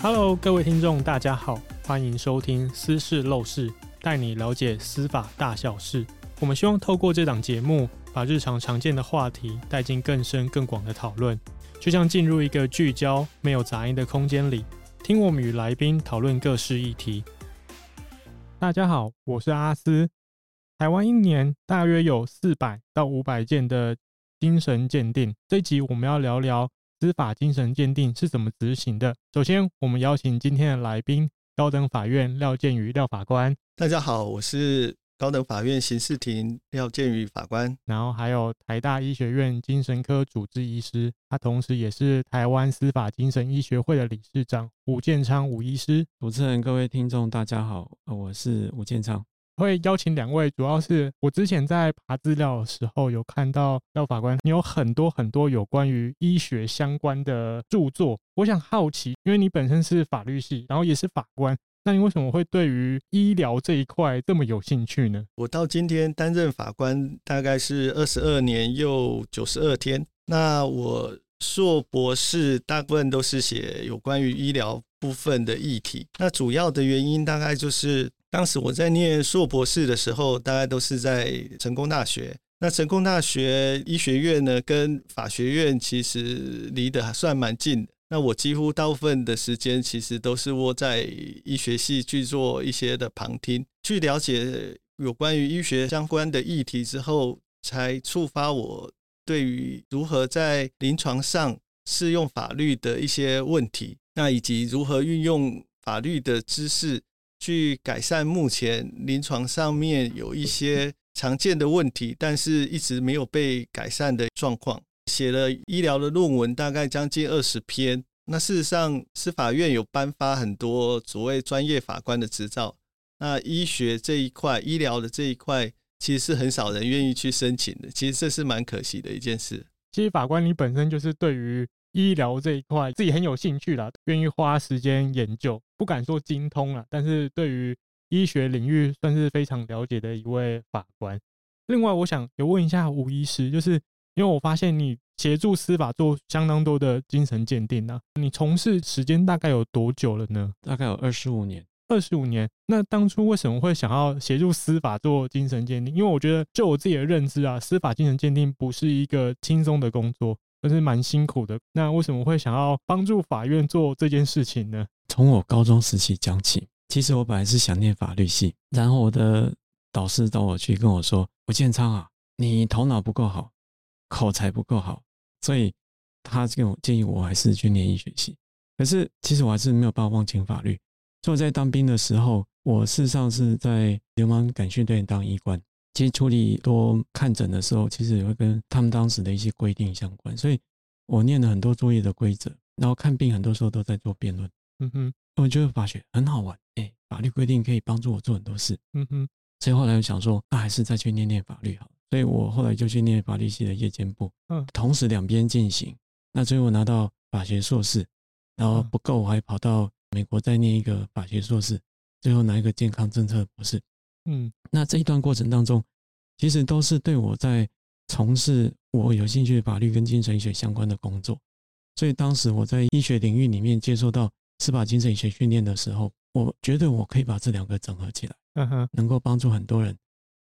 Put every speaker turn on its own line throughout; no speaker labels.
Hello，各位听众，大家好，欢迎收听《私事陋事》，带你了解司法大小事。我们希望透过这档节目，把日常常见的话题带进更深更广的讨论，就像进入一个聚焦、没有杂音的空间里，听我们与来宾讨论各式议题。大家好，我是阿斯。台湾一年大约有四百到五百件的精神鉴定，这一集我们要聊聊。司法精神鉴定是怎么执行的？首先，我们邀请今天的来宾，高等法院廖建宇廖法官。
大家好，我是高等法院刑事庭廖建宇法官。
然后还有台大医学院精神科主治医师，他同时也是台湾司法精神医学会的理事长吴建昌吴医师。
主持人、各位听众，大家好，我是吴建昌。
会邀请两位，主要是我之前在爬资料的时候有看到廖法官，你有很多很多有关于医学相关的著作。我想好奇，因为你本身是法律系，然后也是法官，那你为什么会对于医疗这一块这么有兴趣呢？
我到今天担任法官大概是二十二年又九十二天。那我硕博士大部分都是写有关于医疗部分的议题。那主要的原因大概就是。当时我在念硕博士的时候，大概都是在成功大学。那成功大学医学院呢，跟法学院其实离得还算蛮近。那我几乎大部分的时间，其实都是窝在医学系去做一些的旁听，去了解有关于医学相关的议题之后，才触发我对于如何在临床上适用法律的一些问题，那以及如何运用法律的知识。去改善目前临床上面有一些常见的问题，但是一直没有被改善的状况。写了医疗的论文，大概将近二十篇。那事实上，司法院有颁发很多所谓专业法官的执照。那医学这一块，医疗的这一块，其实是很少人愿意去申请的。其实这是蛮可惜的一件事。
其实法官你本身就是对于。医疗这一块自己很有兴趣啦，愿意花时间研究，不敢说精通啦，但是对于医学领域算是非常了解的一位法官。另外，我想也问一下吴医师，就是因为我发现你协助司法做相当多的精神鉴定呢，你从事时间大概有多久了呢？
大概有二十五年。
二十五年。那当初为什么会想要协助司法做精神鉴定？因为我觉得就我自己的认知啊，司法精神鉴定不是一个轻松的工作。还是蛮辛苦的。那为什么会想要帮助法院做这件事情呢？
从我高中时期讲起，其实我本来是想念法律系，然后我的导师找我去跟我说：“吴建昌啊，你头脑不够好，口才不够好，所以他跟我建议我还是去念医学系。”可是其实我还是没有办法忘情法律。所以我在当兵的时候，我事实上是在流氓感训队当医官。其实处理多看诊的时候，其实也会跟他们当时的一些规定相关，所以我念了很多作业的规则，然后看病很多时候都在做辩论。嗯哼，我觉得法学很好玩，哎，法律规定可以帮助我做很多事。嗯哼，所以后来我想说，那还是再去念念法律好。所以我后来就去念法律系的夜间部，嗯，同时两边进行。那最后拿到法学硕士，然后不够，我还跑到美国再念一个法学硕士，最后拿一个健康政策博士。嗯，那这一段过程当中，其实都是对我在从事我有兴趣的法律跟精神医学相关的工作。所以当时我在医学领域里面接受到司法精神医学训练的时候，我觉得我可以把这两个整合起来，嗯哼，能够帮助很多人，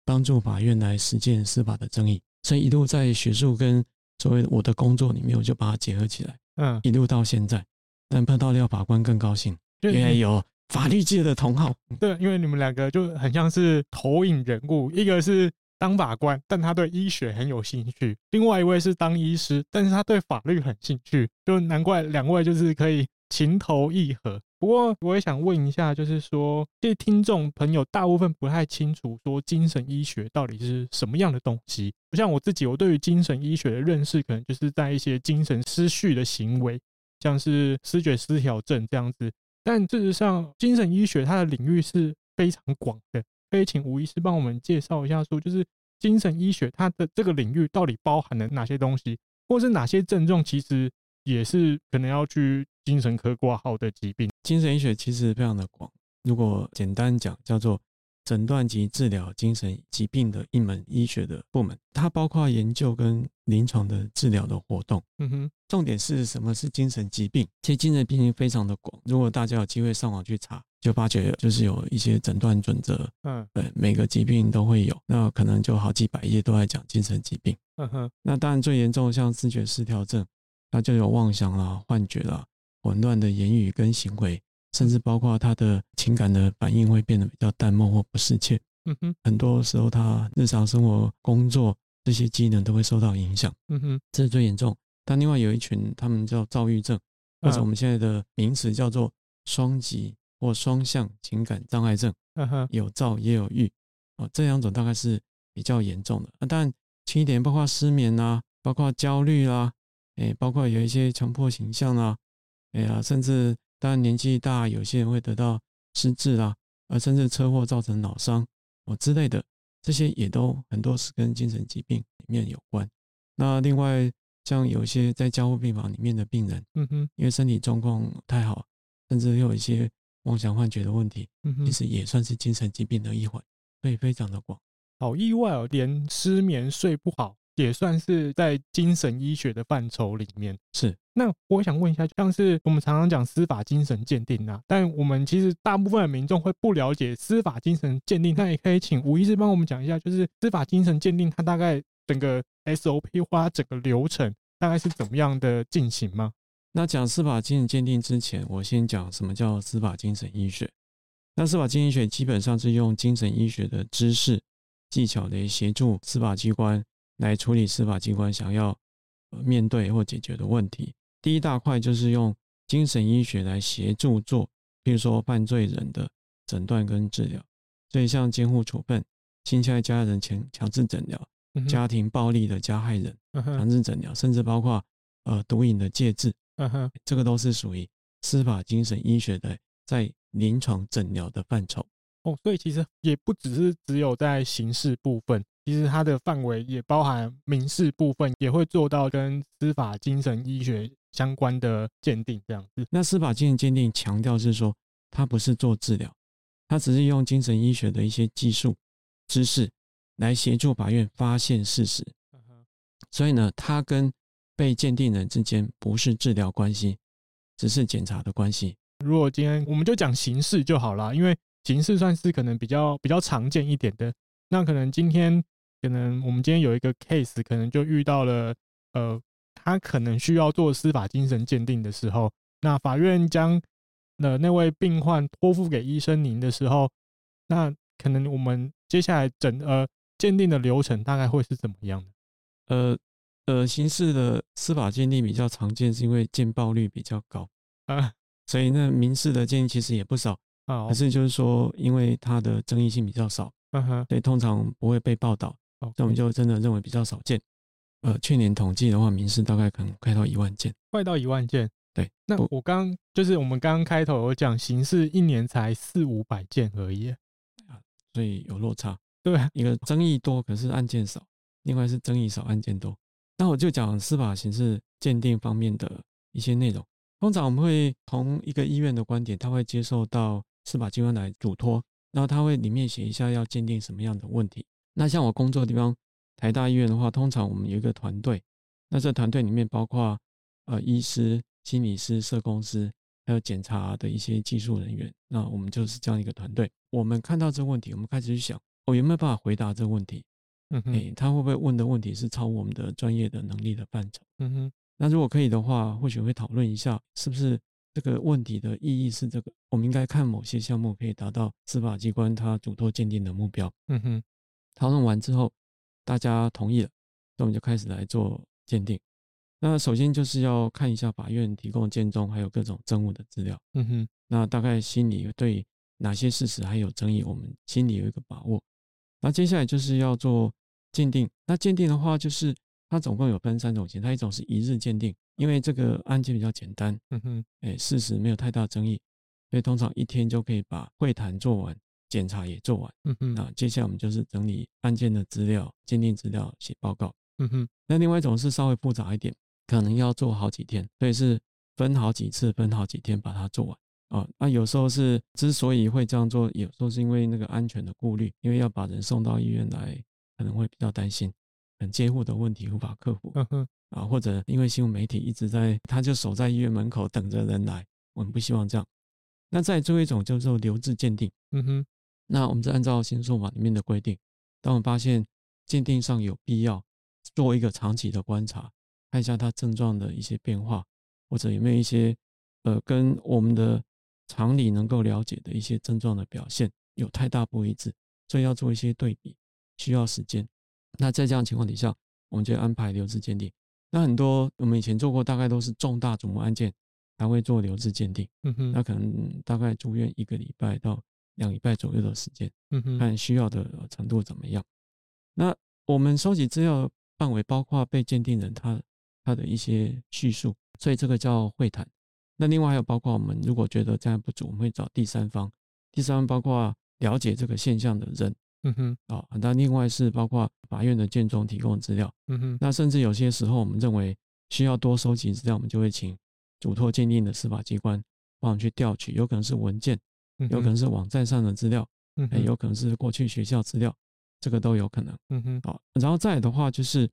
帮助法院来实践司法的正义。所以一路在学术跟所谓我的工作里面，我就把它结合起来，嗯，一路到现在。但碰到廖法官更高兴，因为有。法律界的同好，
对，因为你们两个就很像是投影人物，一个是当法官，但他对医学很有兴趣；另外一位是当医师，但是他对法律很兴趣，就难怪两位就是可以情投意合。不过我也想问一下，就是说，这些听众朋友大部分不太清楚，说精神医学到底是什么样的东西。不像我自己，我对于精神医学的认识，可能就是在一些精神失序的行为，像是失觉失调症这样子。但事实上，精神医学它的领域是非常广的。可以请吴医师帮我们介绍一下，说就是精神医学它的这个领域到底包含了哪些东西，或是哪些症状其实也是可能要去精神科挂号的疾病。
精神医学其实非常的广，如果简单讲，叫做诊断及治疗精神疾病的一门医学的部门，它包括研究跟临床的治疗的活动。
嗯哼，
重点是什么是精神疾病？其实精神病非常的广，如果大家有机会上网去查，就发觉就是有一些诊断准则。
嗯，
对，每个疾病都会有，那可能就好几百页都在讲精神疾病。
嗯哼，
那当然最严重像思觉失调症，那就有妄想啦、幻觉啦、混乱的言语跟行为。甚至包括他的情感的反应会变得比较淡漠或不适切。
嗯哼，
很多时候他日常生活、工作这些机能都会受到影响。
嗯哼，
这是最严重。但另外有一群，他们叫躁郁症，或者我们现在的名词叫做双极或双向情感障碍症。
嗯哼，
有躁也有郁啊，这两种大概是比较严重的。那当然轻一点，包括失眠啊，包括焦虑啦，诶，包括有一些强迫倾向啊，哎呀，甚至。当然，年纪大，有些人会得到失智啦，而甚至车祸造成脑伤哦之类的，这些也都很多是跟精神疾病里面有关。那另外，像有些在加护病房里面的病人，
嗯哼，
因为身体状况太好，甚至又有一些妄想幻觉的问题，
嗯哼，
其实也算是精神疾病的一环，所以非常的广。
好意外哦，连失眠睡不好。也算是在精神医学的范畴里面。
是，
那我想问一下，像是我们常常讲司法精神鉴定啊，但我们其实大部分的民众会不了解司法精神鉴定。那也可以请吴医师帮我们讲一下，就是司法精神鉴定它大概整个 SOP 或整个流程大概是怎么样的进行吗？
那讲司法精神鉴定之前，我先讲什么叫司法精神医学。那司法精神医学基本上是用精神医学的知识技巧来协助司法机关。来处理司法机关想要面对或解决的问题。第一大块就是用精神医学来协助做，比如说犯罪人的诊断跟治疗。所以像监护处分、侵害家人强强制诊疗、家庭暴力的加害人强制诊疗，甚至包括呃毒瘾的戒治，这个都是属于司法精神医学的在临床诊疗的范畴。
哦，所以其实也不只是只有在刑事部分。其实它的范围也包含民事部分，也会做到跟司法精神医学相关的鉴定这样子。
那司法精神鉴定强调是说，它不是做治疗，它只是用精神医学的一些技术知识来协助法院发现事实。所以呢，它跟被鉴定人之间不是治疗关系，只是检查的关系。
如果今天我们就讲刑事就好了，因为刑事算是可能比较比较常见一点的。那可能今天。可能我们今天有一个 case，可能就遇到了，呃，他可能需要做司法精神鉴定的时候，那法院将呃那位病患托付给医生您的时候，那可能我们接下来整呃鉴定的流程大概会是怎么样的？
呃呃，刑事的司法鉴定比较常见，是因为见报率比较高啊，所以那民事的鉴定其实也不少啊，可是就是说，因为它的争议性比较少，嗯哼，所以通常不会被报道。那我们就真的认为比较少见。呃，去年统计的话，民事大概可能快到一万件，
快到一万件。
对，
那我刚就是我们刚刚开头有讲，刑事一年才四五百件而已，
啊，所以有落差。
对，
一个争议多，可是案件少；另外是争议少，案件多。那我就讲司法刑事鉴定方面的一些内容。通常我们会从一个医院的观点，他会接受到司法机关来嘱托，然后他会里面写一下要鉴定什么样的问题。那像我工作的地方，台大医院的话，通常我们有一个团队，那这团队里面包括呃医师、心理师、社工师，还有检查的一些技术人员。那我们就是这样一个团队。我们看到这个问题，我们开始去想，我有没有办法回答这个问题？嗯哼，诶，他会不会问的问题是超我们的专业的能力的范畴？嗯哼，那如果可以的话，或许会讨论一下，是不是这个问题的意义是这个？我们应该看某些项目可以达到司法机关他嘱托鉴定的目标。嗯哼。讨论完之后，大家同意了，那我们就开始来做鉴定。那首先就是要看一下法院提供的卷宗，还有各种证物的资料。嗯哼。那大概心里对哪些事实还有争议，我们心里有一个把握。那接下来就是要做鉴定。那鉴定的话，就是它总共有分三种形态，一种是一日鉴定，因为这个案件比较简单。嗯哼。哎，事实没有太大争议，所以通常一天就可以把会谈做完。检查也做完，嗯哼，那接下来我们就是整理案件的资料、鉴定资料、写报告，嗯哼。那另外一种是稍微复杂一点，可能要做好几天，所以是分好几次、分好几天把它做完。啊，那有时候是之所以会这样做，有时候是因为那个安全的顾虑，因为要把人送到医院来，可能会比较担心，很接护的问题无法克服。嗯哼，啊，或者因为新闻媒体一直在，他就守在医院门口等着人来，我们不希望这样。那再做一种叫做留置鉴定。嗯哼，那我们就按照刑诉法里面的规定，当我们发现鉴定上有必要做一个长期的观察，看一下他症状的一些变化，或者有没有一些呃跟我们的常理能够了解的一些症状的表现有太大不一致，所以要做一些对比，需要时间。那在这样情况底下，我们就安排留置鉴定。那很多我们以前做过，大概都是重大瞩目案件。还会做留置鉴定，嗯哼，那可能大概住院一个礼拜到两礼拜左右的时间，嗯哼，看需要的程度怎么样。那我们收集资料范围包括被鉴定人他他的一些叙述，所以这个叫会谈。那另外还有包括我们如果觉得这样不足，我们会找第三方，第三方包括了解这个现象的人，嗯哼，啊，那另外是包括法院的卷宗提供资料，嗯哼，那甚至有些时候我们认为需要多收集资料，我们就会请。嘱托鉴定的司法机关帮我们去调取，有可能是文件，有可能是网站上的资料，嗯，有可能是过去学校资料，这个都有可能。嗯哼，好，然后再来的话就是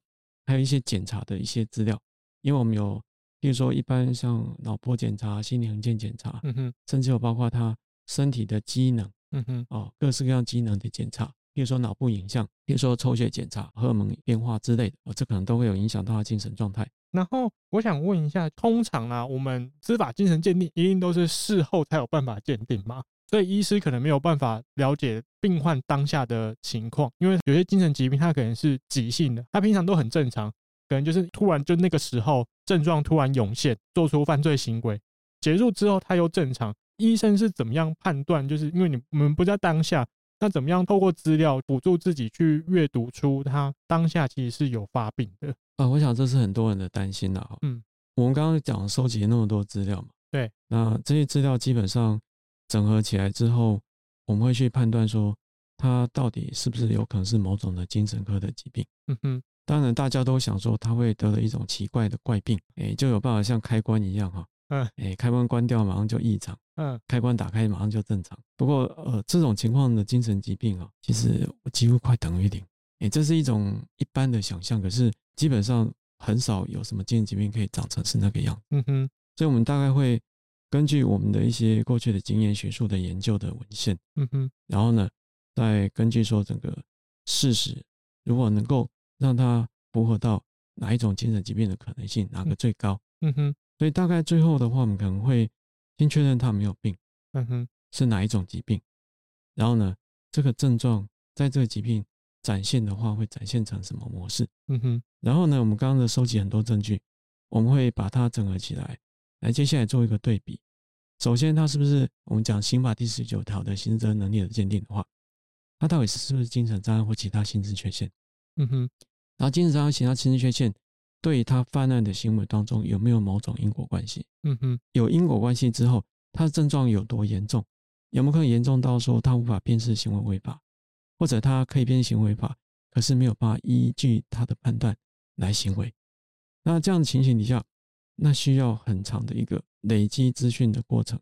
还有一些检查的一些资料，因为我们有，比如说一般像脑波检查、心理横线检查，嗯哼，甚至有包括他身体的机能，嗯哼，哦，各式各样机能的检查，比如说脑部影像，比如说抽血检查、荷尔蒙变化之类的，哦，这可能都会有影响到他精神状态。
然后我想问一下，通常啊，我们司法精神鉴定一定都是事后才有办法鉴定嘛？所以医师可能没有办法了解病患当下的情况，因为有些精神疾病它可能是急性的，他平常都很正常，可能就是突然就那个时候症状突然涌现，做出犯罪行为，结束之后他又正常，医生是怎么样判断？就是因为你我们不在当下，那怎么样透过资料辅助自己去阅读出他当下其实是有发病的？
啊，我想这是很多人的担心的。嗯，我们刚刚讲收集那么多资料嘛，
对，
那这些资料基本上整合起来之后，我们会去判断说他到底是不是有可能是某种的精神科的疾病。嗯哼，当然大家都想说他会得了一种奇怪的怪病，哎，就有办法像开关一样哈，嗯，哎，开关关掉马上就异常，嗯，开关打开马上就正常。不过呃，这种情况的精神疾病啊，其实几乎快等于零。哎，这是一种一般的想象，可是。基本上很少有什么精神疾病可以长成是那个样子。嗯哼，所以我们大概会根据我们的一些过去的经验、学术的研究的文献，嗯哼，然后呢，再根据说整个事实，如果能够让它符合到哪一种精神疾病的可能性，哪个最高，嗯哼，所以大概最后的话，我们可能会先确认他没有病，嗯哼，是哪一种疾病，然后呢，这个症状在这个疾病。展现的话会展现成什么模式？嗯哼。然后呢，我们刚刚的收集很多证据，我们会把它整合起来，来接下来做一个对比。首先，它是不是我们讲刑法第十九条的刑事责任能力的鉴定的话，它到底是是不是精神障碍或其他心智缺陷？嗯哼。然后精神障碍、其他心智缺陷对他犯案的行为当中有没有某种因果关系？嗯哼。有因果关系之后，他的症状有多严重？有没有可能严重到说他无法辨识行为违法？或者他可以辨识行为违法，可是没有办法依据他的判断来行为。那这样的情形底下，那需要很长的一个累积资讯的过程。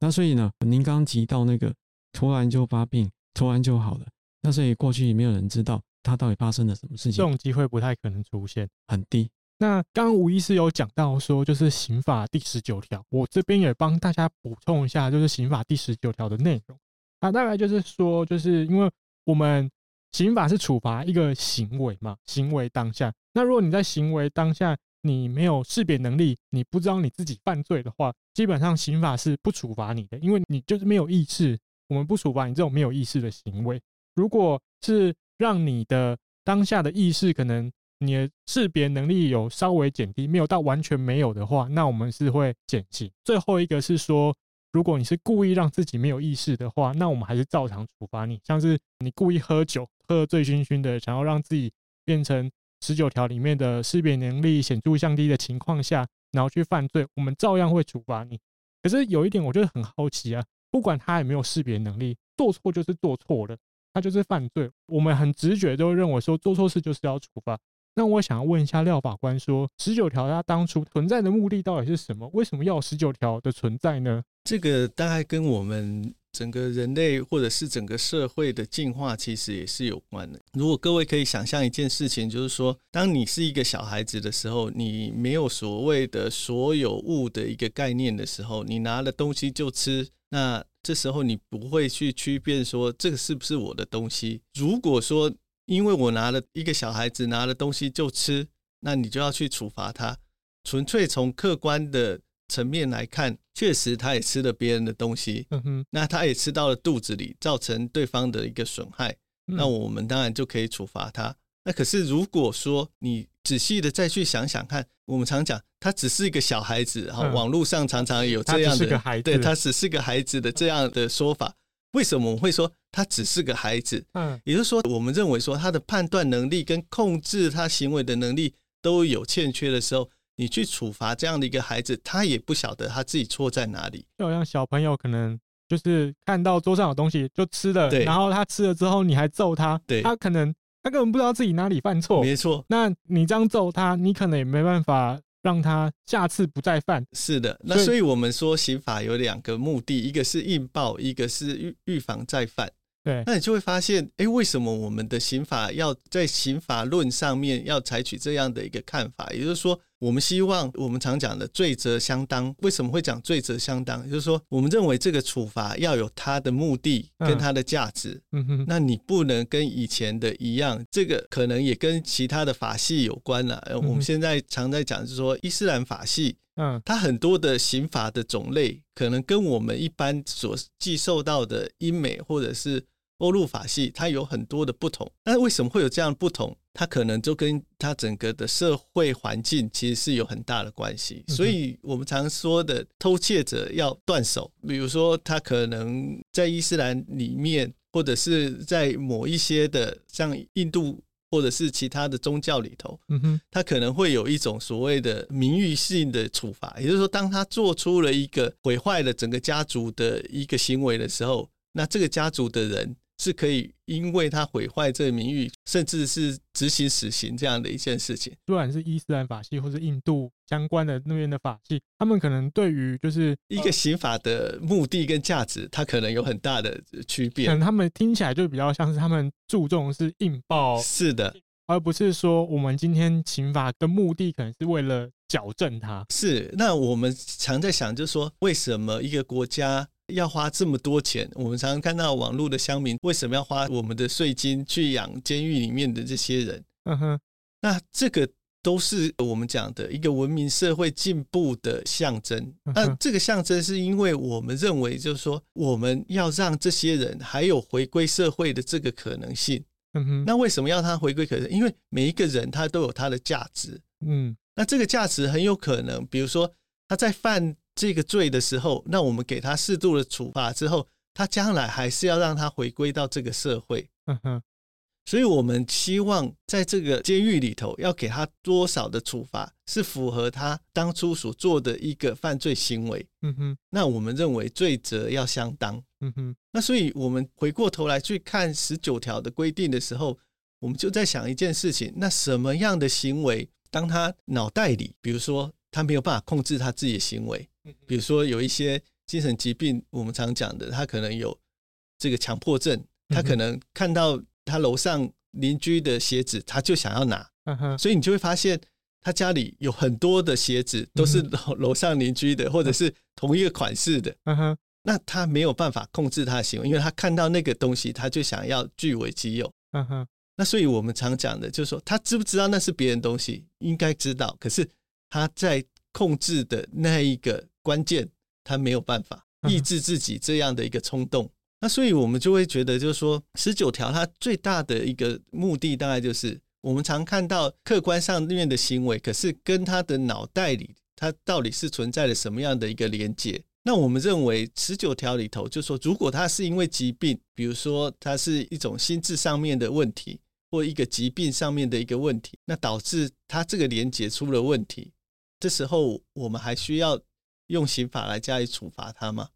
那所以呢，您刚刚提到那个突然就发病，突然就好了，那所以过去也没有人知道他到底发生了什么事情。
这种机会不太可能出现，
很低。
那刚刚吴医师有讲到说，就是刑法第十九条，我这边也帮大家补充一下，就是刑法第十九条的内容。那大概就是说，就是因为。我们刑法是处罚一个行为嘛，行为当下。那如果你在行为当下你没有识别能力，你不知道你自己犯罪的话，基本上刑法是不处罚你的，因为你就是没有意识。我们不处罚你这种没有意识的行为。如果是让你的当下的意识可能你的识别能力有稍微减低，没有到完全没有的话，那我们是会减刑。最后一个是说。如果你是故意让自己没有意识的话，那我们还是照常处罚你。像是你故意喝酒，喝醉醺醺的，想要让自己变成十九条里面的识别能力显著降低的情况下，然后去犯罪，我们照样会处罚你。可是有一点，我觉得很好奇啊，不管他有没有识别能力，做错就是做错了，他就是犯罪。我们很直觉都认为说做错事就是要处罚。那我想要问一下廖法官说，十九条它当初存在的目的到底是什么？为什么要十九条的存在呢？
这个大概跟我们整个人类或者是整个社会的进化其实也是有关的。如果各位可以想象一件事情，就是说，当你是一个小孩子的时候，你没有所谓的所有物的一个概念的时候，你拿了东西就吃，那这时候你不会去区辨说这个是不是我的东西。如果说因为我拿了一个小孩子拿了东西就吃，那你就要去处罚他。纯粹从客观的层面来看，确实他也吃了别人的东西，嗯哼，那他也吃到了肚子里，造成对方的一个损害，那我们当然就可以处罚他。那可是如果说你仔细的再去想想看，我们常讲他只是一个小孩子，然后网络上常常有这样的，对，他只是个孩子的这样的说法。为什么我们会说他只是个孩子？嗯，也就是说，我们认为说他的判断能力跟控制他行为的能力都有欠缺的时候，你去处罚这样的一个孩子，他也不晓得他自己错在哪里。
就好像小朋友可能就是看到桌上有东西就吃了，对，然后他吃了之后你还揍他，对，他可能他根本不知道自己哪里犯错，
没错。那
你这样揍他，你可能也没办法。让他下次不再犯。
是的，那所以我们说刑法有两个目的，一个是应报，一个是预预防再犯。
对，
那你就会发现，哎，为什么我们的刑法要在刑法论上面要采取这样的一个看法？也就是说，我们希望我们常讲的罪责相当。为什么会讲罪责相当？就是说，我们认为这个处罚要有它的目的跟它的价值。嗯哼，那你不能跟以前的一样，这个可能也跟其他的法系有关了。我们现在常在讲，就是说伊斯兰法系，嗯，它很多的刑法的种类，可能跟我们一般所接受到的英美或者是欧陆法系，它有很多的不同。那为什么会有这样不同？它可能就跟它整个的社会环境其实是有很大的关系。所以我们常说的偷窃者要断手，比如说他可能在伊斯兰里面，或者是在某一些的像印度或者是其他的宗教里头，嗯哼，他可能会有一种所谓的名誉性的处罚。也就是说，当他做出了一个毁坏了整个家族的一个行为的时候，那这个家族的人。是可以，因为他毁坏这个名誉，甚至是执行死刑这样的一件事情。
不管是伊斯兰法系或是印度相关的那边的法系，他们可能对于就是
一个刑法的目的跟价值，它可能有很大的区别。
可能他们听起来就比较像是他们注重的是硬报，
是的，
而不是说我们今天刑法的目的可能是为了矫正它。
是，那我们常在想，就是说为什么一个国家？要花这么多钱，我们常常看到网络的乡民为什么要花我们的税金去养监狱里面的这些人？嗯哼，那这个都是我们讲的一个文明社会进步的象征。那这个象征是因为我们认为，就是说我们要让这些人还有回归社会的这个可能性。嗯哼，那为什么要他回归可能？因为每一个人他都有他的价值。嗯，那这个价值很有可能，比如说他在犯。这个罪的时候，那我们给他适度的处罚之后，他将来还是要让他回归到这个社会。嗯哼，所以我们希望在这个监狱里头要给他多少的处罚，是符合他当初所做的一个犯罪行为。嗯哼，那我们认为罪责要相当。嗯哼，那所以我们回过头来去看十九条的规定的时候，我们就在想一件事情：那什么样的行为，当他脑袋里，比如说他没有办法控制他自己的行为。比如说有一些精神疾病，我们常讲的，他可能有这个强迫症，他可能看到他楼上邻居的鞋子，他就想要拿，所以你就会发现他家里有很多的鞋子都是楼楼上邻居的，或者是同一个款式的，那他没有办法控制他的行为，因为他看到那个东西，他就想要据为己有，那所以我们常讲的就是说，他知不知道那是别人东西？应该知道，可是他在控制的那一个。关键，他没有办法抑制自己这样的一个冲动，那所以我们就会觉得，就是说十九条它最大的一个目的，大概就是我们常看到客观上面的行为，可是跟他的脑袋里，他到底是存在了什么样的一个连接？那我们认为十九条里头，就是说如果他是因为疾病，比如说他是一种心智上面的问题，或一个疾病上面的一个问题，那导致他这个连接出了问题，这时候我们还需要。用刑法来加以处罚他吗？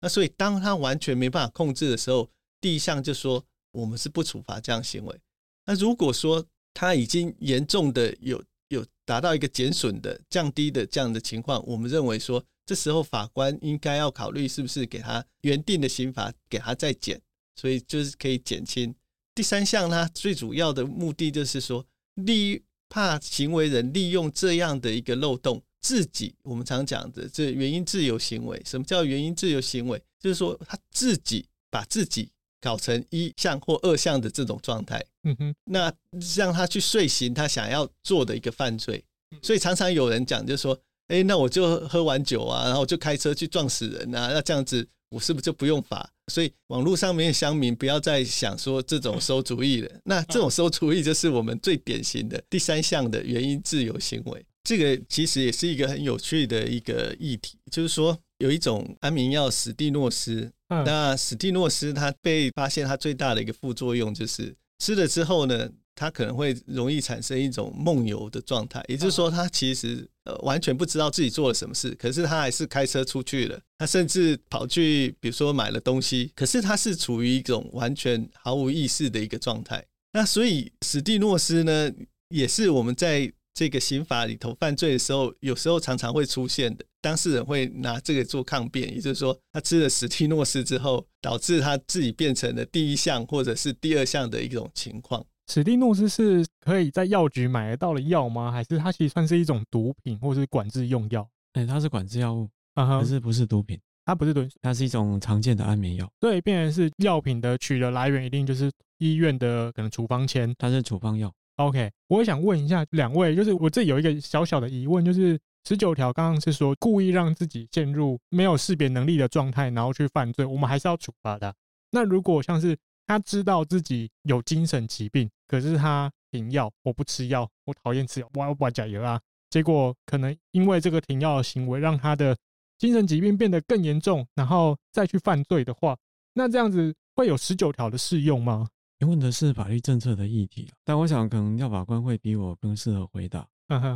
那所以当他完全没办法控制的时候，第一项就说我们是不处罚这样行为。那如果说他已经严重的有有达到一个减损的降低的这样的情况，我们认为说，这时候法官应该要考虑是不是给他原定的刑罚给他再减，所以就是可以减轻。第三项呢，最主要的目的就是说，利怕行为人利用这样的一个漏洞，自己我们常讲的这原因自由行为。什么叫原因自由行为？就是说他自己把自己搞成一项或二项的这种状态。嗯哼，那让他去遂行他想要做的一个犯罪。所以常常有人讲，就是说，哎，那我就喝完酒啊，然后我就开车去撞死人啊，那这样子我是不是就不用罚？所以网络上面的乡民不要再想说这种馊主意了。那这种馊主意就是我们最典型的第三项的原因自由行为。这个其实也是一个很有趣的一个议题，就是说有一种安眠药史蒂诺斯，那史蒂诺斯它被发现它最大的一个副作用就是吃了之后呢。它可能会容易产生一种梦游的状态，也就是说，他其实呃完全不知道自己做了什么事，可是他还是开车出去了，他甚至跑去比如说买了东西，可是他是处于一种完全毫无意识的一个状态。那所以史蒂诺斯呢，也是我们在这个刑法里头犯罪的时候，有时候常常会出现的，当事人会拿这个做抗辩，也就是说，他吃了史蒂诺斯之后，导致他自己变成了第一项或者是第二项的一种情况。
史蒂诺斯是可以在药局买得到的药吗？还是它其实算是一种毒品，或是管制用药？
哎、欸，它是管制药物，可、uh huh. 是不是毒品？
它不是毒，
它是一种常见的安眠药。
对，变成是药品的取的来源一定就是医院的可能处方签，
它是处方药。
OK，我想问一下两位，就是我这有一个小小的疑问，就是十九条刚刚是说故意让自己陷入没有识别能力的状态，然后去犯罪，我们还是要处罚的。那如果像是他知道自己有精神疾病，可是他停药，我不吃药，我讨厌吃药，我要把假药啊。结果可能因为这个停药的行为，让他的精神疾病变得更严重，然后再去犯罪的话，那这样子会有十九条的适用吗？
你问的是法律政策的议题，但我想可能廖法官会比我更适合回答。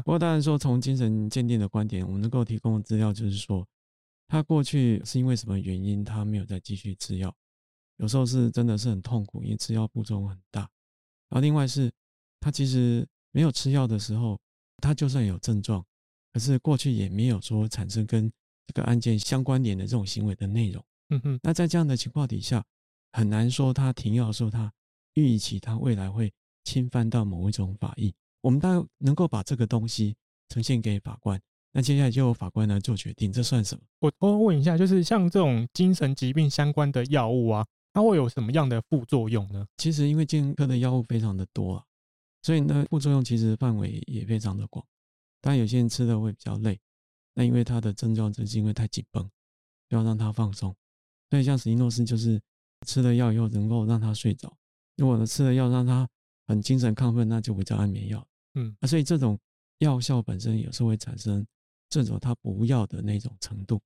不过当然说，从精神鉴定的观点，我们能够提供的资料就是说，他过去是因为什么原因，他没有再继续吃药。有时候是真的是很痛苦，因为吃药副作用很大。然后另外是，他其实没有吃药的时候，他就算有症状，可是过去也没有说产生跟这个案件相关联的这种行为的内容。嗯哼。那在这样的情况底下，很难说他停药的时候，他预期他未来会侵犯到某一种法益。我们当然能够把这个东西呈现给法官，那接下来就由法官来做决定，这算什么？
我我问一下，就是像这种精神疾病相关的药物啊。它会有什么样的副作用呢？
其实因为精神科的药物非常的多啊，所以呢，副作用其实范围也非常的广。当然有些人吃的会比较累，那因为他的症状只是因为太紧绷，要让他放松。所以像史蒂诺斯就是吃了药以后能够让他睡着。如果呢吃了药让他很精神亢奋，那就不叫安眠药。嗯，啊，所以这种药效本身有时候会产生这种他不要的那种程度。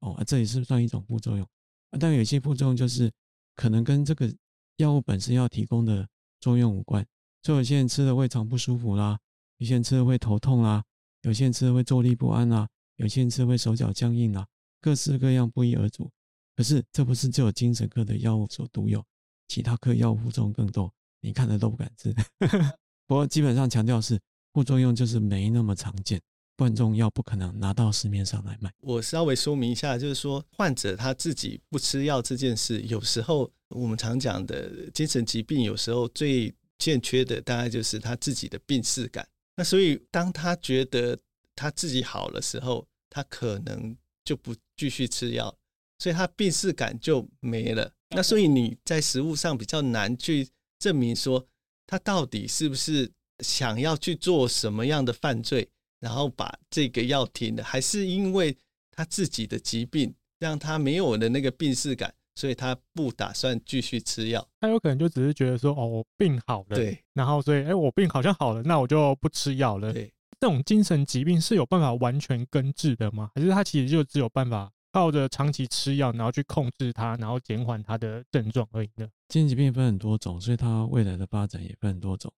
哦，啊，这也是算一种副作用。啊，但有些副作用就是。可能跟这个药物本身要提供的作用无关，所以有些人吃了胃肠不舒服啦，有些人吃了会头痛啦，有些人吃了会坐立不安啦，有些人吃了会手脚僵硬啦，各式各样不一而足。可是这不是只有精神科的药物所独有，其他科药物副作用更多，你看了都不敢吃。不过基本上强调是副作用就是没那么常见。万众药不可能拿到市面上来卖。
我稍微说明一下，就是说患者他自己不吃药这件事，有时候我们常讲的精神疾病，有时候最欠缺的大概就是他自己的病识感。那所以当他觉得他自己好的时候，他可能就不继续吃药，所以他病识感就没了。那所以你在实物上比较难去证明说他到底是不是想要去做什么样的犯罪。然后把这个药停了，还是因为他自己的疾病让他没有了那个病逝感，所以他不打算继续吃药。
他有可能就只是觉得说，哦，我病好了，
对，
然后所以，哎，我病好像好了，那我就不吃药了。
对，
这种精神疾病是有办法完全根治的吗？还是他其实就只有办法靠着长期吃药，然后去控制它，然后减缓它的症状而已呢？
精神疾病分很多种，所以它未来的发展也分很多种。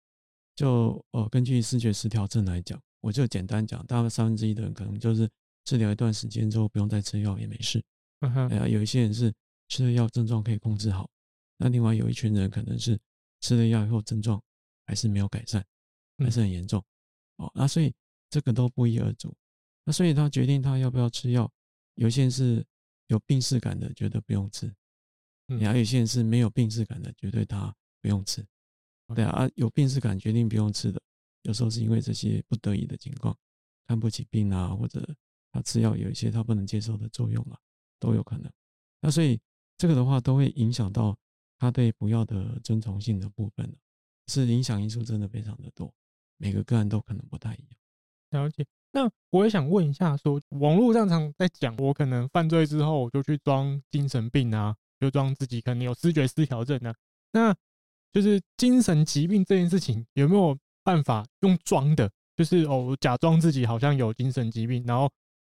就呃，根据视觉失调症来讲。我就简单讲，大概三分之一的人可能就是治疗一段时间之后不用再吃药也没事。嗯哼，哎呀，有一些人是吃了药症状可以控制好，那另外有一群人可能是吃了药以后症状还是没有改善，还是很严重。哦，那所以这个都不一而足。那所以他决定他要不要吃药，有些人是有病识感的，觉得不用吃；嗯，还有些人是没有病识感的，绝对他不用吃。对啊，有病识感决定不用吃的，有时候是因为这些不得已的情况，看不起病啊，或者他吃药有一些他不能接受的作用啊，都有可能。那所以这个的话，都会影响到他对补药的遵从性的部分，是影响因素真的非常的多，每个个案都可能不太一样。
了解。那我也想问一下说，说网络上常在讲，我可能犯罪之后我就去装精神病啊，就装自己可能有视觉失调症啊，那。就是精神疾病这件事情有没有办法用装的？就是哦，假装自己好像有精神疾病，然后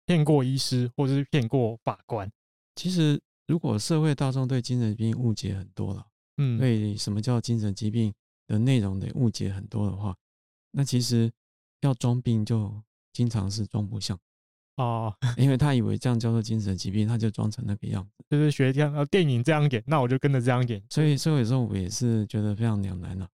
骗过医师或者是骗过法官。
其实，如果社会大众对精神病误解很多了，嗯，对什么叫精神疾病的内容的误解很多的话，那其实要装病就经常是装不像。
哦，
因为他以为这样叫做精神疾病，他就装成那个样子，
就是学这样，呃，电影这样演，那我就跟着这样演。
所以，所以有时候我也是觉得非常两难了，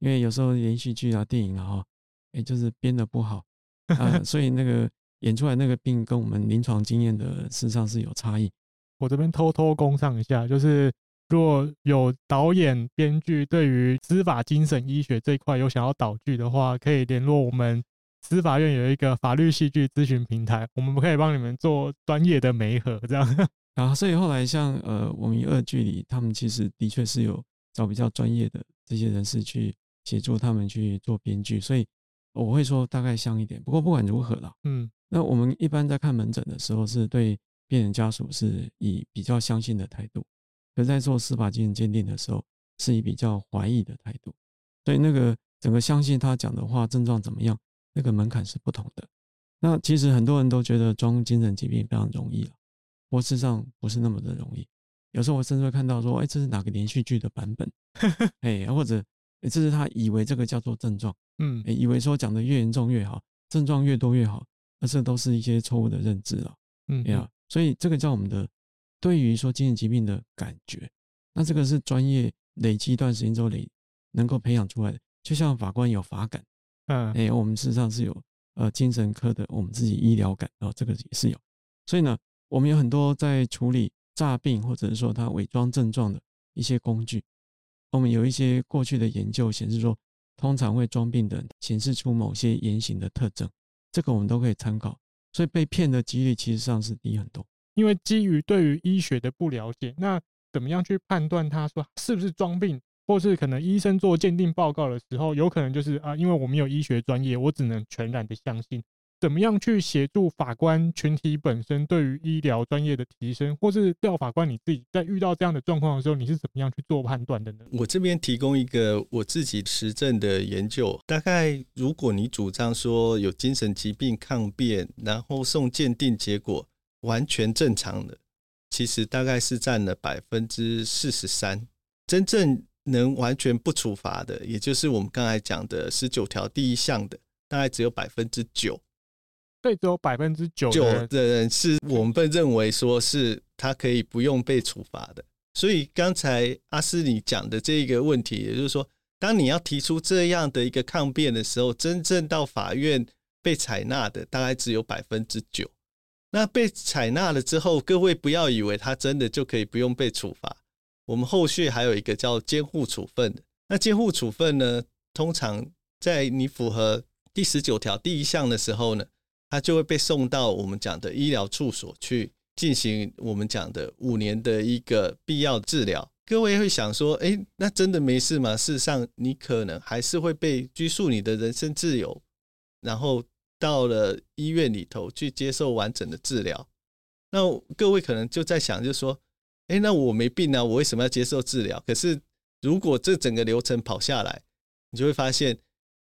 因为有时候连续剧啊、电影啊，哈，哎，就是编的不好啊，所以那个演出来那个病跟我们临床经验的事实上是有差异。
我这边偷偷工上一下，就是如果有导演、编剧对于司法精神医学这一块有想要导剧的话，可以联络我们。司法院有一个法律戏剧咨询平台，我们可以帮你们做专业的媒合，这样。
啊，所以后来像呃，我们一二剧里，他们其实的确是有找比较专业的这些人士去协助他们去做编剧，所以我会说大概像一点。不过不管如何啦，嗯，那我们一般在看门诊的时候，是对病人家属是以比较相信的态度，可在做司法精神鉴定的时候，是以比较怀疑的态度。所以那个整个相信他讲的话，症状怎么样？那个门槛是不同的。那其实很多人都觉得装精神疾病非常容易了，不过事实上不是那么的容易。有时候我甚至会看到说，哎，这是哪个连续剧的版本？哎，或者这是他以为这个叫做症状，嗯，以为说讲的越严重越好，症状越多越好，那这都是一些错误的认知了。嗯，呀，所以这个叫我们的对于说精神疾病的感觉，那这个是专业累积一段时间之后累能够培养出来的，就像法官有法感。嗯，哎，我们事实上是有呃精神科的，我们自己医疗感哦，这个也是有。所以呢，我们有很多在处理诈病或者是说他伪装症状的一些工具。我们有一些过去的研究显示说，通常会装病的人显示出某些言行的特征，这个我们都可以参考。所以被骗的几率其实上是低很多。
因为基于对于医学的不了解，那怎么样去判断他说是不是装病？或是可能医生做鉴定报告的时候，有可能就是啊，因为我没有医学专业，我只能全然的相信。怎么样去协助法官群体本身对于医疗专业的提升，或是调法官你自己在遇到这样的状况的时候，你是怎么样去做判断的呢？
我这边提供一个我自己实证的研究，大概如果你主张说有精神疾病抗辩，然后送鉴定结果完全正常的，其实大概是占了百分之四十三，真正。能完全不处罚的，也就是我们刚才讲的十九条第一项的，大概只有百分之九。
对，只有百分之九
九的人是我们被认为说是他可以不用被处罚的。所以刚才阿斯你讲的这一个问题，也就是说，当你要提出这样的一个抗辩的时候，真正到法院被采纳的，大概只有百分之九。那被采纳了之后，各位不要以为他真的就可以不用被处罚。我们后续还有一个叫监护处分的，那监护处分呢，通常在你符合第十九条第一项的时候呢，他就会被送到我们讲的医疗处所去进行我们讲的五年的一个必要治疗。各位会想说，诶，那真的没事吗？事实上，你可能还是会被拘束你的人身自由，然后到了医院里头去接受完整的治疗。那各位可能就在想，就是说。哎，那我没病啊，我为什么要接受治疗？可是如果这整个流程跑下来，你就会发现，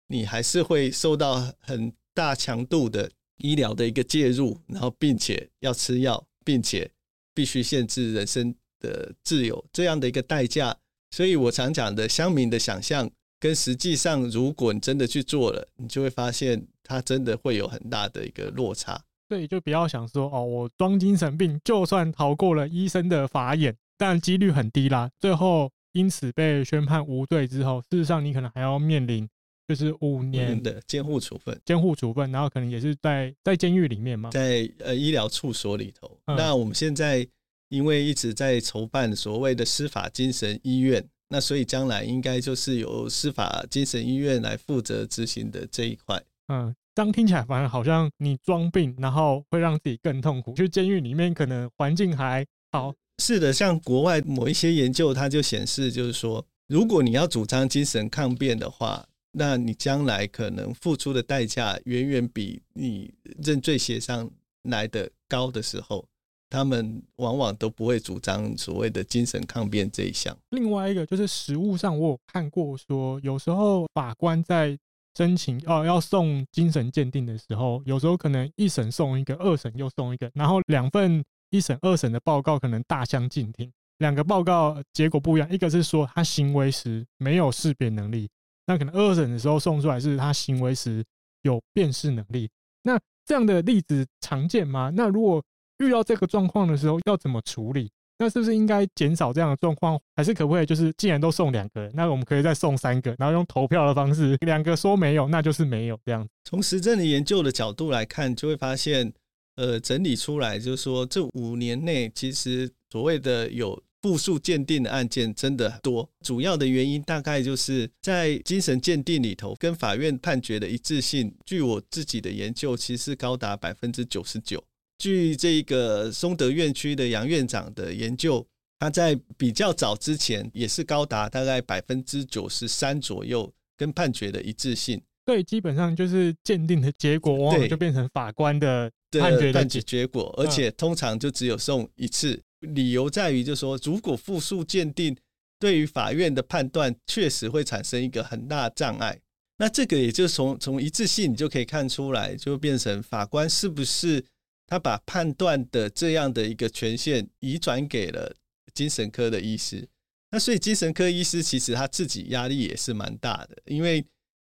你还是会受到很大强度的医疗的一个介入，然后并且要吃药，并且必须限制人身的自由这样的一个代价。所以我常讲的乡民的想象，跟实际上，如果你真的去做了，你就会发现它真的会有很大的一个落差。
对，就不要想说哦，我装精神病，就算逃过了医生的法眼，但几率很低啦。最后因此被宣判无罪之后，事实上你可能还要面临就是五年
的监护处分，
监护处分，然后可能也是在在监狱里面嘛，
在呃医疗处所里头。
嗯、
那我们现在因为一直在筹办所谓的司法精神医院，那所以将来应该就是由司法精神医院来负责执行的这一块。
嗯，这样听起来反而好像你装病，然后会让自己更痛苦。去监狱里面可能环境还好。
是的，像国外某一些研究，它就显示就是说，如果你要主张精神抗辩的话，那你将来可能付出的代价远远比你认罪协商来的高的时候，他们往往都不会主张所谓的精神抗辩这一项。
另外一个就是实务上，我有看过说，有时候法官在申请哦要送精神鉴定的时候，有时候可能一审送一个，二审又送一个，然后两份一审、二审的报告可能大相径庭，两个报告结果不一样，一个是说他行为时没有识别能力。那可能二审的时候送出来是他行为时有辨识能力，那这样的例子常见吗？那如果遇到这个状况的时候要怎么处理？那是不是应该减少这样的状况？还是可不可以就是既然都送两个，那我们可以再送三个，然后用投票的方式，两个说没有，那就是没有这样。
从实证的研究的角度来看，就会发现，呃，整理出来就是说，这五年内其实所谓的有。复数鉴定的案件真的很多，主要的原因大概就是在精神鉴定里头，跟法院判决的一致性。据我自己的研究，其实高达百分之九十九。据这个松德院区的杨院长的研究，他在比较早之前也是高达大概百分之九十三左右，跟判决的一致性。
对，基本上就是鉴定的结果，往往就变成法官的判决的
判决结果，而且通常就只有送一次。理由在于，就是说，如果复数鉴定对于法院的判断确实会产生一个很大的障碍，那这个也就从从一致性你就可以看出来，就变成法官是不是他把判断的这样的一个权限移转给了精神科的医师，那所以精神科医师其实他自己压力也是蛮大的，因为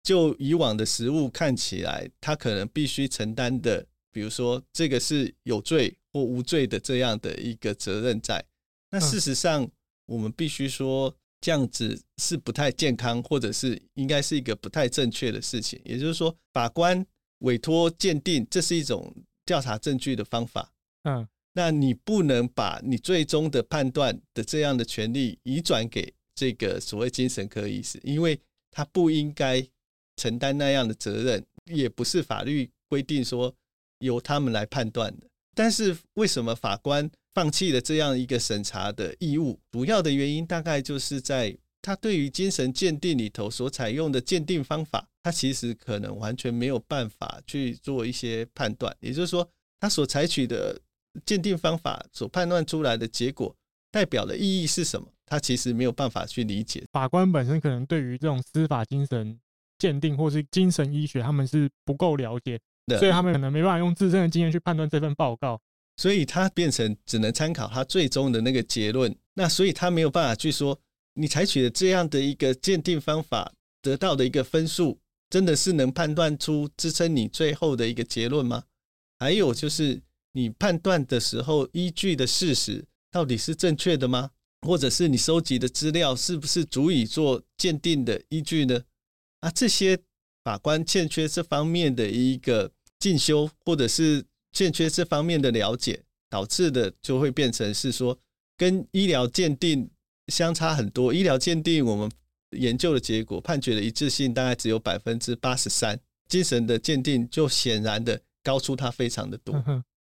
就以往的实务看起来，他可能必须承担的，比如说这个是有罪。或无罪的这样的一个责任在，那事实上我们必须说这样子是不太健康，或者是应该是一个不太正确的事情。也就是说，法官委托鉴定，这是一种调查证据的方法。
嗯，
那你不能把你最终的判断的这样的权利移转给这个所谓精神科医师，因为他不应该承担那样的责任，也不是法律规定说由他们来判断的。但是为什么法官放弃了这样一个审查的义务？主要的原因大概就是在他对于精神鉴定里头所采用的鉴定方法，他其实可能完全没有办法去做一些判断。也就是说，他所采取的鉴定方法所判断出来的结果代表的意义是什么？他其实没有办法去理解。
法官本身可能对于这种司法精神鉴定或是精神医学，他们是不够了解。所以他们可能没办法用自身的经验去判断这份报告，
所以他变成只能参考他最终的那个结论。那所以他没有办法去说，你采取的这样的一个鉴定方法得到的一个分数，真的是能判断出支撑你最后的一个结论吗？还有就是你判断的时候依据的事实到底是正确的吗？或者是你收集的资料是不是足以做鉴定的依据呢？啊，这些法官欠缺这方面的一个。进修或者是欠缺这方面的了解，导致的就会变成是说跟医疗鉴定相差很多。医疗鉴定我们研究的结果判决的一致性大概只有百分之八十三，精神的鉴定就显然的高出它非常的多。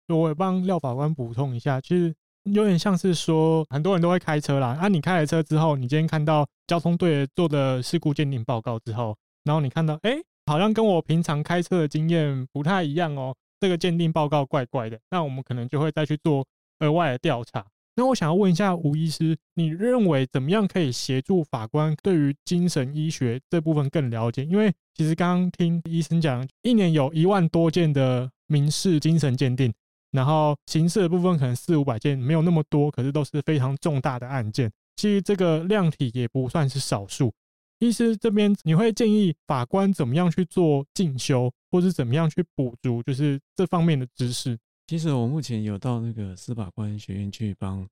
我也帮廖法官补充一下，其实有点像是说很多人都会开车啦，啊，你开了车之后，你今天看到交通队做的事故鉴定报告之后，然后你看到哎。好像跟我平常开车的经验不太一样哦，这个鉴定报告怪怪的，那我们可能就会再去做额外的调查。那我想要问一下吴医师，你认为怎么样可以协助法官对于精神医学这部分更了解？因为其实刚刚听医生讲，一年有一万多件的民事精神鉴定，然后刑事的部分可能四五百件，没有那么多，可是都是非常重大的案件。其实这个量体也不算是少数。医师这边，你会建议法官怎么样去做进修，或是怎么样去补足，就是这方面的知识？
其实我目前有到那个司法官学院去帮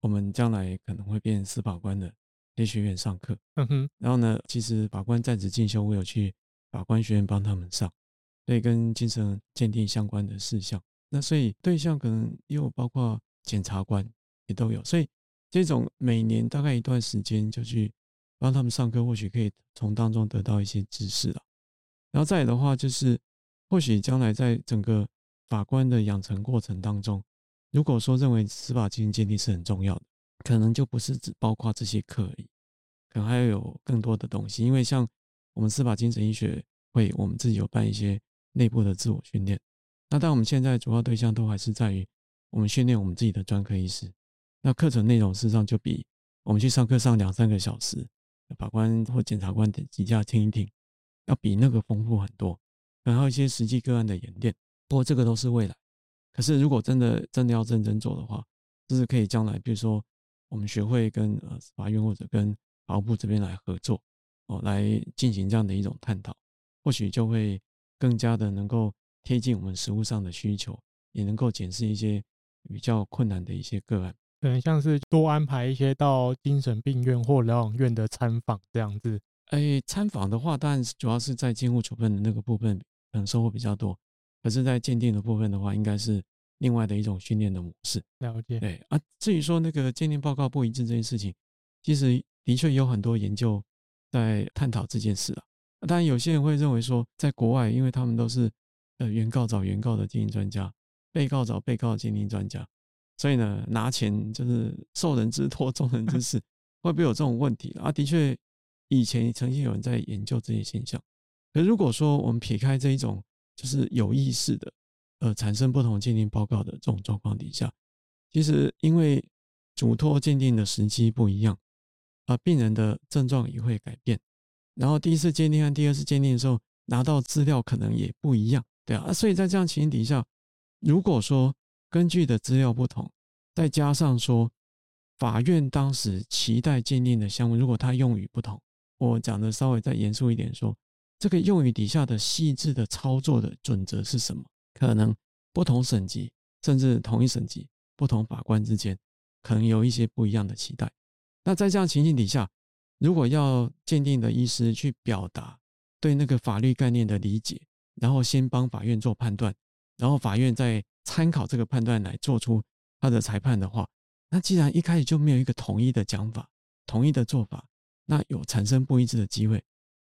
我们将来可能会变司法官的医学院上课。
嗯哼。
然后呢，其实法官在职进修，我有去法官学院帮他们上，对，跟精神鉴定相关的事项。那所以对象可能又包括检察官也都有，所以这种每年大概一段时间就去帮他们上课，或许可以从当中得到一些知识了。然后再来的话，就是或许将来在整个法官的养成过程当中，如果说认为司法精神鉴定是很重要的，可能就不是只包括这些课而已，可能还有更多的东西。因为像我们司法精神医学会，我们自己有办一些内部的自我训练。那但我们现在主要对象都还是在于我们训练我们自己的专科医师。那课程内容事实上就比我们去上课上两三个小时，法官或检察官等几家听一听，要比那个丰富很多。然后一些实际个案的演练，不过这个都是未来。可是如果真的真的要认真做的话，就是可以将来，比如说我们学会跟呃法院或者跟法务部这边来合作哦，来进行这样的一种探讨，或许就会更加的能够。贴近我们实务上的需求，也能够检视一些比较困难的一些个案，
可能像是多安排一些到精神病院或疗养院的参访这样子。
哎，参访的话，当然主要是在监护处分的那个部分，可能收获比较多。可是，在鉴定的部分的话，应该是另外的一种训练的模式。
了解。
对啊，至于说那个鉴定报告不一致这件事情，其实的确有很多研究在探讨这件事啊。当然，有些人会认为说，在国外，因为他们都是。呃，原告找原告的鉴定专家，被告找被告的鉴定专家，所以呢，拿钱就是受人之托，忠人之事，会不会有这种问题啊？的确，以前曾经有人在研究这些现象。可如果说我们撇开这一种，就是有意识的，呃，产生不同鉴定报告的这种状况底下，其实因为嘱托鉴定的时机不一样，啊，病人的症状也会改变，然后第一次鉴定和第二次鉴定的时候拿到资料可能也不一样。对啊，所以在这样情形底下，如果说根据的资料不同，再加上说法院当时期待鉴定的项目，如果他用语不同，我讲的稍微再严肃一点说，这个用语底下的细致的操作的准则是什么？可能不同省级，甚至同一省级，不同法官之间，可能有一些不一样的期待。那在这样情形底下，如果要鉴定的医师去表达对那个法律概念的理解，然后先帮法院做判断，然后法院再参考这个判断来做出他的裁判的话，那既然一开始就没有一个统一的讲法、统一的做法，那有产生不一致的机会，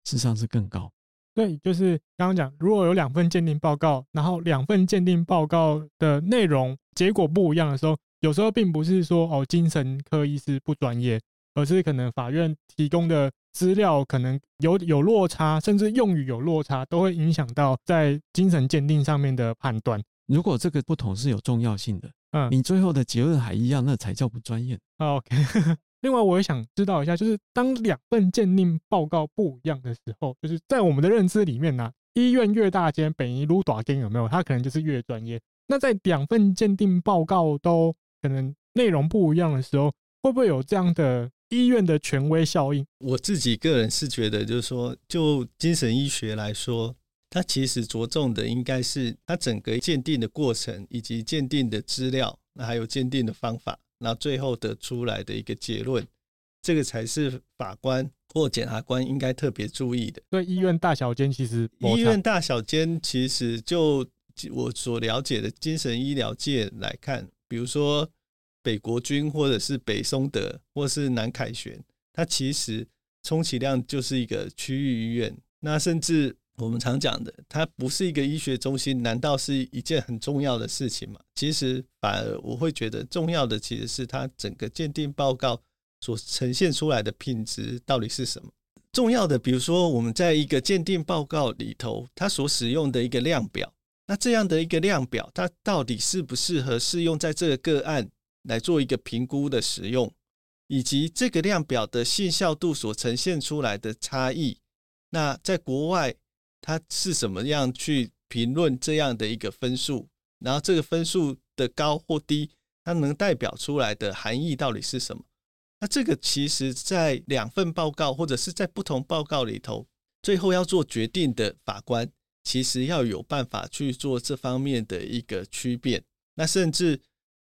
事实上是更高。
对，就是刚刚讲，如果有两份鉴定报告，然后两份鉴定报告的内容结果不一样的时候，有时候并不是说哦精神科医师不专业，而是可能法院提供的。资料可能有有落差，甚至用语有落差，都会影响到在精神鉴定上面的判断。
如果这个不同是有重要性的，嗯，你最后的结论还一样，那才叫不专业。
OK。另外，我也想知道一下，就是当两份鉴定报告不一样的时候，就是在我们的认知里面呢、啊，医院越大间，北医越大间有没有？它可能就是越专业。那在两份鉴定报告都可能内容不一样的时候，会不会有这样的？医院的权威效应，
我自己个人是觉得，就是说，就精神医学来说，它其实着重的应该是它整个鉴定的过程，以及鉴定的资料，那还有鉴定的方法，那最后得出来的一个结论，这个才是法官或检察官应该特别注意的。
对，医院大小间其实，
医院大小间其实就我所了解的精神医疗界来看，比如说。北国军，或者是北松德，或是南凯旋，它其实充其量就是一个区域医院。那甚至我们常讲的，它不是一个医学中心，难道是一件很重要的事情吗？其实反而我会觉得重要的，其实是它整个鉴定报告所呈现出来的品质到底是什么。重要的，比如说我们在一个鉴定报告里头，它所使用的一个量表，那这样的一个量表，它到底适不适合适用在这个个案？来做一个评估的使用，以及这个量表的信效度所呈现出来的差异。那在国外，他是什么样去评论这样的一个分数？然后这个分数的高或低，它能代表出来的含义到底是什么？那这个其实在两份报告或者是在不同报告里头，最后要做决定的法官，其实要有办法去做这方面的一个区别。那甚至。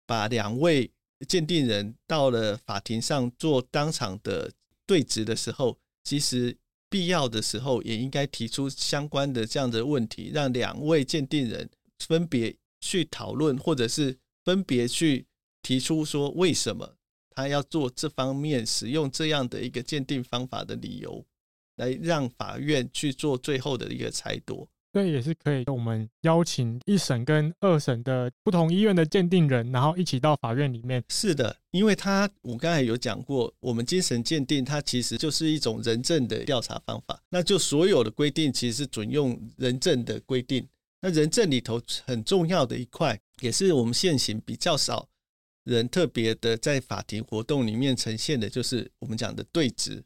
把两位鉴定人到了法庭上做当场的对质的时候，其实必要的时候，也应该提出相关的这样的问题，让两位鉴定人分别去讨论，或者是分别去提出说为什么他要做这方面使用这样的一个鉴定方法的理由，来让法院去做最后的一个裁夺。
这也是可以，我们邀请一审跟二审的不同医院的鉴定人，然后一起到法院里面。
是的，因为他我刚才有讲过，我们精神鉴定它其实就是一种人证的调查方法，那就所有的规定其实是准用人证的规定。那人证里头很重要的一块，也是我们现行比较少人特别的在法庭活动里面呈现的，就是我们讲的对质。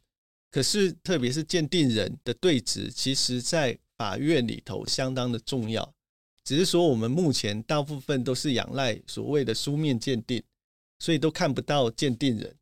可是特别是鉴定人的对质，其实在法院里头相当的重要，只是说我们目前大部分都是仰赖所谓的书面鉴定，所以都看不到鉴定人。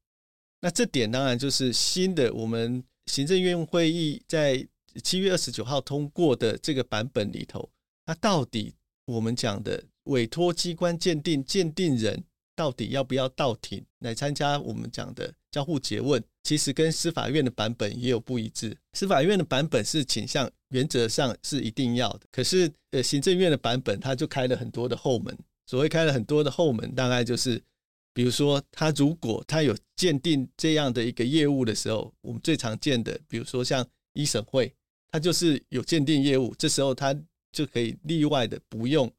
那这点当然就是新的，我们行政院会议在七月二十九号通过的这个版本里头，那到底我们讲的委托机关鉴定鉴定人到底要不要到庭来参加我们讲的交互詰问？其实跟司法院的版本也有不一致。司法院的版本是倾向原则上是一定要的，可是呃，行政院的版本他就开了很多的后门。所谓开了很多的后门，大概就是，比如说他如果他有鉴定这样的一个业务的时候，我们最常见的，比如说像一审会，他就是有鉴定业务，这时候他就可以例外的不用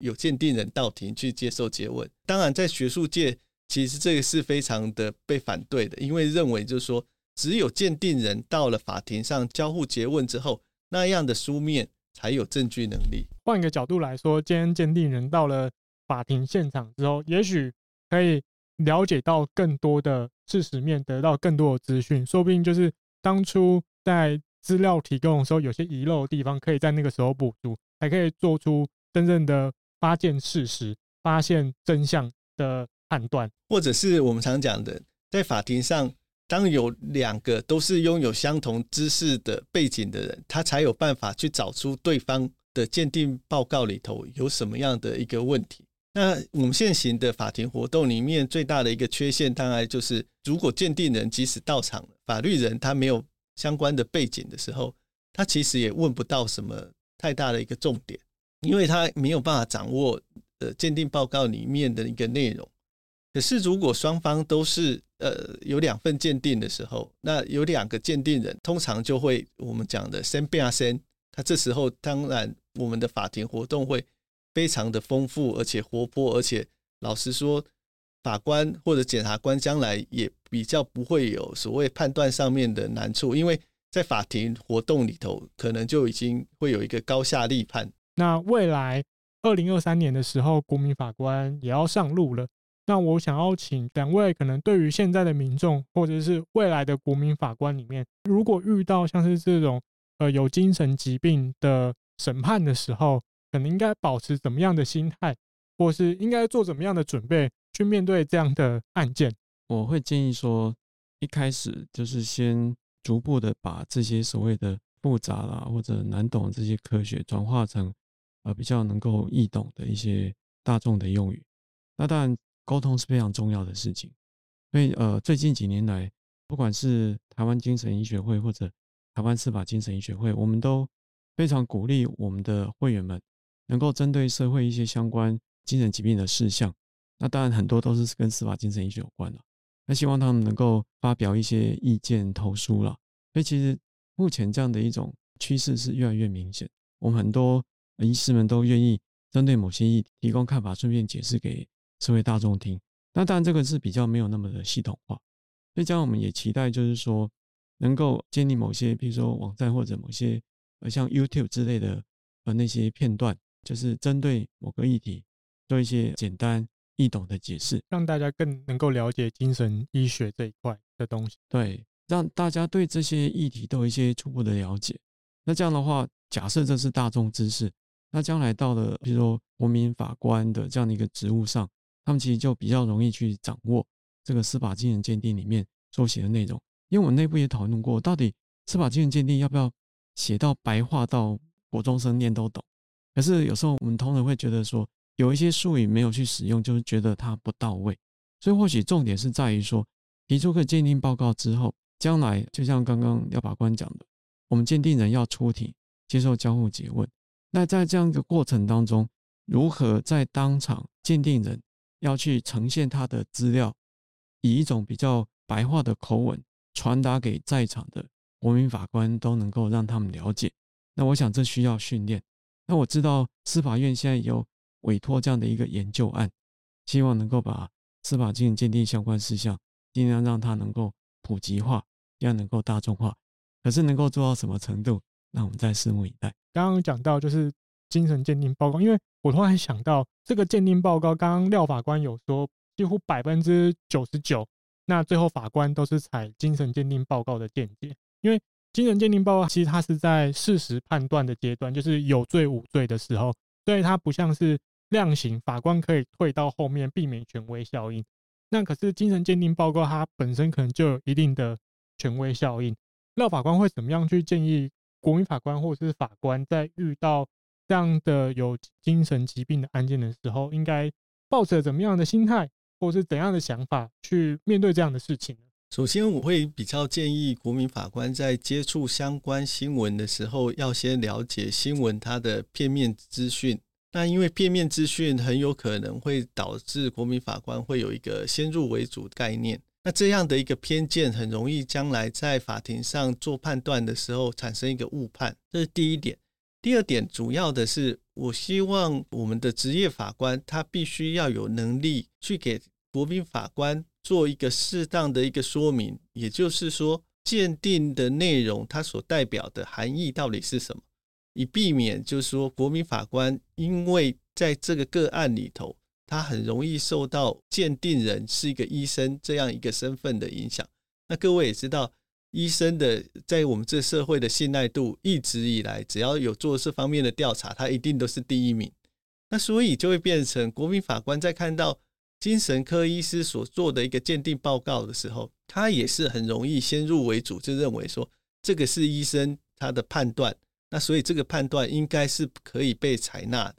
有鉴定人到庭去接受詰问。当然，在学术界。其实这个是非常的被反对的，因为认为就是说，只有鉴定人到了法庭上交互诘问之后，那样的书面才有证据能力。
换一个角度来说，今天鉴定人到了法庭现场之后，也许可以了解到更多的事实面，得到更多的资讯，说不定就是当初在资料提供的时候有些遗漏的地方，可以在那个时候补足，还可以做出真正的发现事实、发现真相的。判断，
或者是我们常讲的，在法庭上，当有两个都是拥有相同知识的背景的人，他才有办法去找出对方的鉴定报告里头有什么样的一个问题。那我们现行的法庭活动里面最大的一个缺陷，当然就是如果鉴定人即使到场了，法律人他没有相关的背景的时候，他其实也问不到什么太大的一个重点，因为他没有办法掌握呃鉴定报告里面的一个内容。可是，如果双方都是呃有两份鉴定的时候，那有两个鉴定人，通常就会我们讲的先变先。他这时候当然我们的法庭活动会非常的丰富，而且活泼，而且老实说，法官或者检察官将来也比较不会有所谓判断上面的难处，因为在法庭活动里头，可能就已经会有一个高下立判。
那未来二零二三年的时候，国民法官也要上路了。那我想要请两位，可能对于现在的民众，或者是未来的国民法官里面，如果遇到像是这种呃有精神疾病的审判的时候，可能应该保持怎么样的心态，或是应该做怎么样的准备去面对这样的案件？
我会建议说，一开始就是先逐步的把这些所谓的复杂啦或者难懂这些科学转化成呃比较能够易懂的一些大众的用语。那当然。沟通是非常重要的事情，所以呃，最近几年来，不管是台湾精神医学会或者台湾司法精神医学会，我们都非常鼓励我们的会员们能够针对社会一些相关精神疾病的事项，那当然很多都是跟司法精神医学有关的，那希望他们能够发表一些意见投书了。所以其实目前这样的一种趋势是越来越明显，我们很多医师们都愿意针对某些议题提供看法，顺便解释给。社会大众听，那当然这个是比较没有那么的系统化，所以这样我们也期待就是说，能够建立某些，比如说网站或者某些呃像 YouTube 之类的呃那些片段，就是针对某个议题做一些简单易懂的解释，
让大家更能够了解精神医学这一块的东西。
对，让大家对这些议题都有一些初步的了解。那这样的话，假设这是大众知识，那将来到了比如说国民法官的这样的一个职务上。他们其实就比较容易去掌握这个司法精神鉴定里面所写的内容，因为我们内部也讨论过，到底司法精神鉴定要不要写到白话到国中生念都懂？可是有时候我们通常会觉得说，有一些术语没有去使用，就是觉得它不到位。所以或许重点是在于说，提出个鉴定报告之后，将来就像刚刚廖法官讲的，我们鉴定人要出庭接受交互诘问。那在这样一个过程当中，如何在当场鉴定人要去呈现他的资料，以一种比较白话的口吻传达给在场的国民法官，都能够让他们了解。那我想这需要训练。那我知道司法院现在有委托这样的一个研究案，希望能够把司法精神鉴定相关事项尽量让它能够普及化，要能够大众化。可是能够做到什么程度，那我们再拭目以待。
刚刚讲到就是精神鉴定报告，因为我突然想到这个鉴定报告，刚刚廖法官有说几乎百分之九十九，那最后法官都是采精神鉴定报告的见解，因为。精神鉴定报告其实它是在事实判断的阶段，就是有罪无罪的时候，所以它不像是量刑，法官可以退到后面避免权威效应。那可是精神鉴定报告它本身可能就有一定的权威效应。廖法官会怎么样去建议国民法官或者是法官在遇到这样的有精神疾病的案件的时候，应该抱着怎么样的心态或是怎样的想法去面对这样的事情呢？
首先，我会比较建议国民法官在接触相关新闻的时候，要先了解新闻它的片面资讯。那因为片面资讯很有可能会导致国民法官会有一个先入为主的概念。那这样的一个偏见，很容易将来在法庭上做判断的时候产生一个误判。这是第一点。第二点，主要的是，我希望我们的职业法官他必须要有能力去给国民法官。做一个适当的一个说明，也就是说，鉴定的内容它所代表的含义到底是什么，以避免就是说国民法官因为在这个个案里头，他很容易受到鉴定人是一个医生这样一个身份的影响。那各位也知道，医生的在我们这社会的信赖度一直以来，只要有做这方面的调查，他一定都是第一名。那所以就会变成国民法官在看到。精神科医师所做的一个鉴定报告的时候，他也是很容易先入为主，就认为说这个是医生他的判断，那所以这个判断应该是可以被采纳的。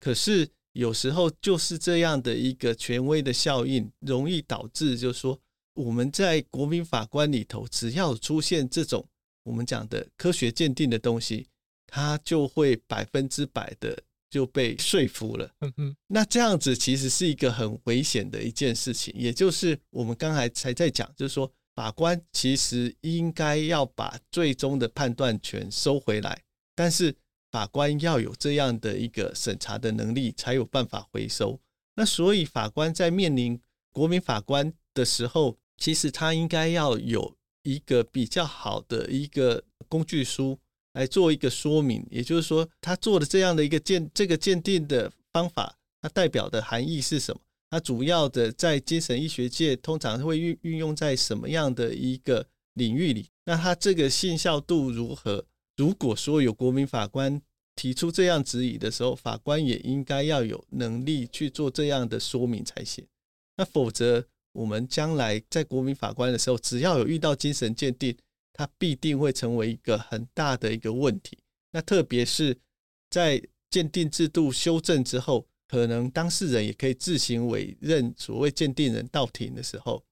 可是有时候就是这样的一个权威的效应，容易导致就是说我们在国民法官里头，只要出现这种我们讲的科学鉴定的东西，他就会百分之百的。就被说服了，嗯嗯，那这样子其实是一个很危险的一件事情，也就是我们刚才才在讲，就是说法官其实应该要把最终的判断权收回来，但是法官要有这样的一个审查的能力，才有办法回收。那所以法官在面临国民法官的时候，其实他应该要有一个比较好的一个工具书。来做一个说明，也就是说，他做的这样的一个鉴这个鉴定的方法，它代表的含义是什么？它主要的在精神医学界通常会运运用在什么样的一个领域里？那它这个信效度如何？如果说有国民法官提出这样质疑的时候，法官也应该要有能力去做这样的说明才行。那否则，我们将来在国民法官的时候，只要有遇到精神鉴定，它必定会成为一个很大的一个问题。那特别是在鉴定制度修正之后，可能当事人也可以自行委任所谓鉴定人到庭的时候，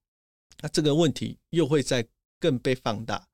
那这个问题又会再更被放大。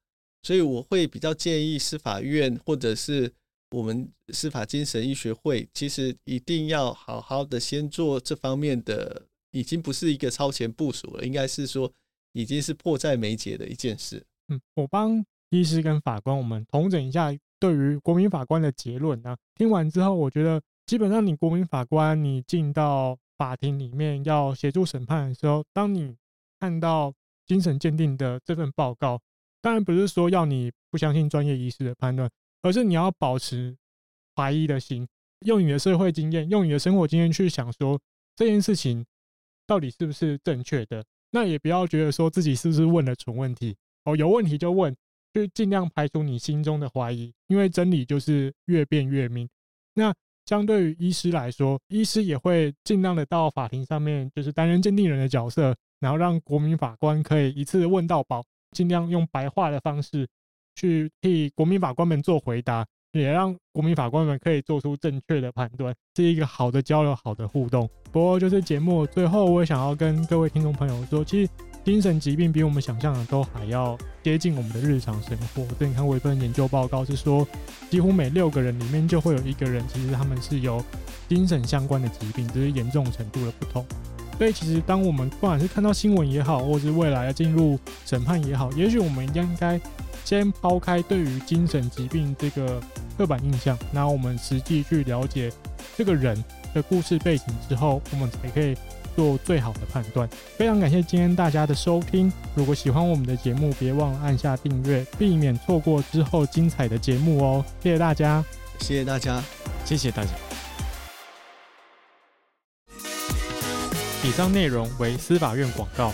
所以我会比较建议司法院或者是我们司法精神医学会，其实一定要好好的先做这方面的，已经不是一个超前部署了，应该是说已经是迫在眉睫的一件事。
嗯，我帮医师跟法官，我们统整一下对于国民法官的结论呢。听完之后，我觉得基本上你国民法官，你进到法庭里面要协助审判的时候，当你看到精神鉴定的这份报告，当然不是说要你不相信专业医师的判断，而是你要保持怀疑的心，用你的社会经验，用你的生活经验去想说这件事情到底是不是正确的。那也不要觉得说自己是不是问了蠢问题。哦，有问题就问，就尽量排除你心中的怀疑，因为真理就是越辩越明。那相对于医师来说，医师也会尽量的到法庭上面，就是担任鉴定人的角色，然后让国民法官可以一次问到饱，尽量用白话的方式去替国民法官们做回答，也让国民法官们可以做出正确的判断，是一个好的交流，好的互动。不过就是节目最后，我也想要跟各位听众朋友说，其实。精神疾病比我们想象的都还要接近我们的日常生活。对，你看过一份研究报告是说，几乎每六个人里面就会有一个人，其实他们是有精神相关的疾病，只是严重程度的不同。所以，其实当我们不管是看到新闻也好，或是未来要进入审判也好，也许我们应该先抛开对于精神疾病这个刻板印象，然后我们实际去了解这个人的故事背景之后，我们才可以做最好的判断。非常感谢今天大家的收听，如果喜欢我们的节目，别忘了按下订阅，避免错过之后精彩的节目哦。谢谢大家，
谢谢大家，
谢谢大家。
以上内容为司法院广告。